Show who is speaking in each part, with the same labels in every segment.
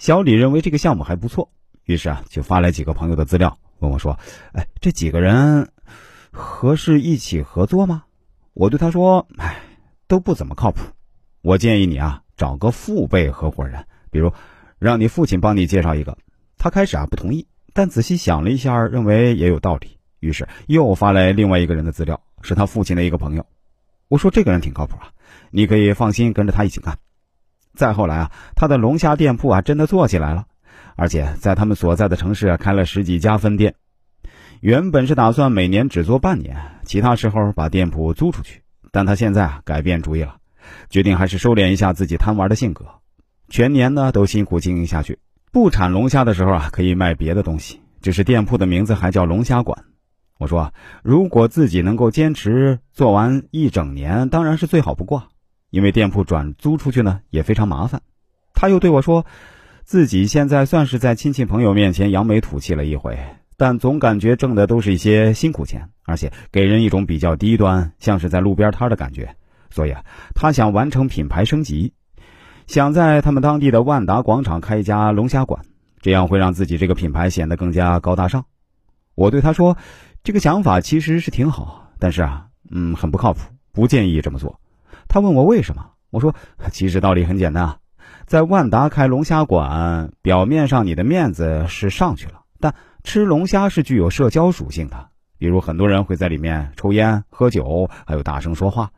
Speaker 1: 小李认为这个项目还不错，于是啊就发来几个朋友的资料，问我说：“哎，这几个人合适一起合作吗？”我对他说：“哎，都不怎么靠谱。我建议你啊找个父辈合伙人，比如让你父亲帮你介绍一个。”他开始啊不同意，但仔细想了一下，认为也有道理，于是又发来另外一个人的资料，是他父亲的一个朋友。我说：“这个人挺靠谱啊，你可以放心跟着他一起干。”再后来啊，他的龙虾店铺啊真的做起来了，而且在他们所在的城市开了十几家分店。原本是打算每年只做半年，其他时候把店铺租出去，但他现在啊改变主意了，决定还是收敛一下自己贪玩的性格，全年呢都辛苦经营下去。不产龙虾的时候啊，可以卖别的东西，只是店铺的名字还叫龙虾馆。我说，如果自己能够坚持做完一整年，当然是最好不过。因为店铺转租出去呢也非常麻烦，他又对我说，自己现在算是在亲戚朋友面前扬眉吐气了一回，但总感觉挣的都是一些辛苦钱，而且给人一种比较低端，像是在路边摊的感觉。所以啊，他想完成品牌升级，想在他们当地的万达广场开一家龙虾馆，这样会让自己这个品牌显得更加高大上。我对他说，这个想法其实是挺好，但是啊，嗯，很不靠谱，不建议这么做。他问我为什么？我说，其实道理很简单啊，在万达开龙虾馆，表面上你的面子是上去了，但吃龙虾是具有社交属性的，比如很多人会在里面抽烟、喝酒，还有大声说话，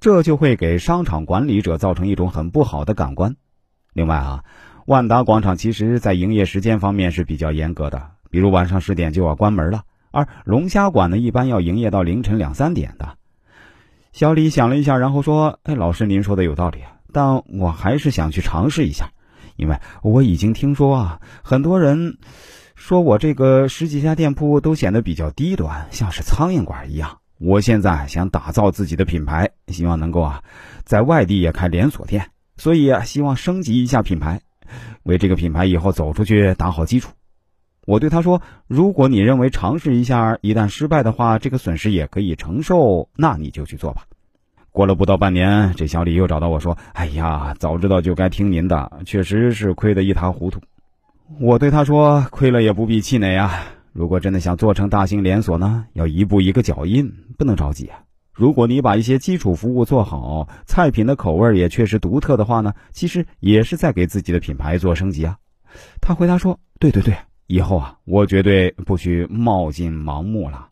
Speaker 1: 这就会给商场管理者造成一种很不好的感官。另外啊，万达广场其实在营业时间方面是比较严格的，比如晚上十点就要关门了，而龙虾馆呢，一般要营业到凌晨两三点的。小李想了一下，然后说：“哎，老师，您说的有道理，但我还是想去尝试一下，因为我已经听说啊，很多人说我这个十几家店铺都显得比较低端，像是苍蝇馆一样。我现在想打造自己的品牌，希望能够啊，在外地也开连锁店，所以啊，希望升级一下品牌，为这个品牌以后走出去打好基础。”我对他说：“如果你认为尝试一下，一旦失败的话，这个损失也可以承受，那你就去做吧。”过了不到半年，这小李又找到我说：“哎呀，早知道就该听您的，确实是亏得一塌糊涂。”我对他说：“亏了也不必气馁啊！如果真的想做成大型连锁呢，要一步一个脚印，不能着急啊。如果你把一些基础服务做好，菜品的口味也确实独特的话呢，其实也是在给自己的品牌做升级啊。”他回答说：“对对对。”以后啊，我绝对不许冒进盲目了。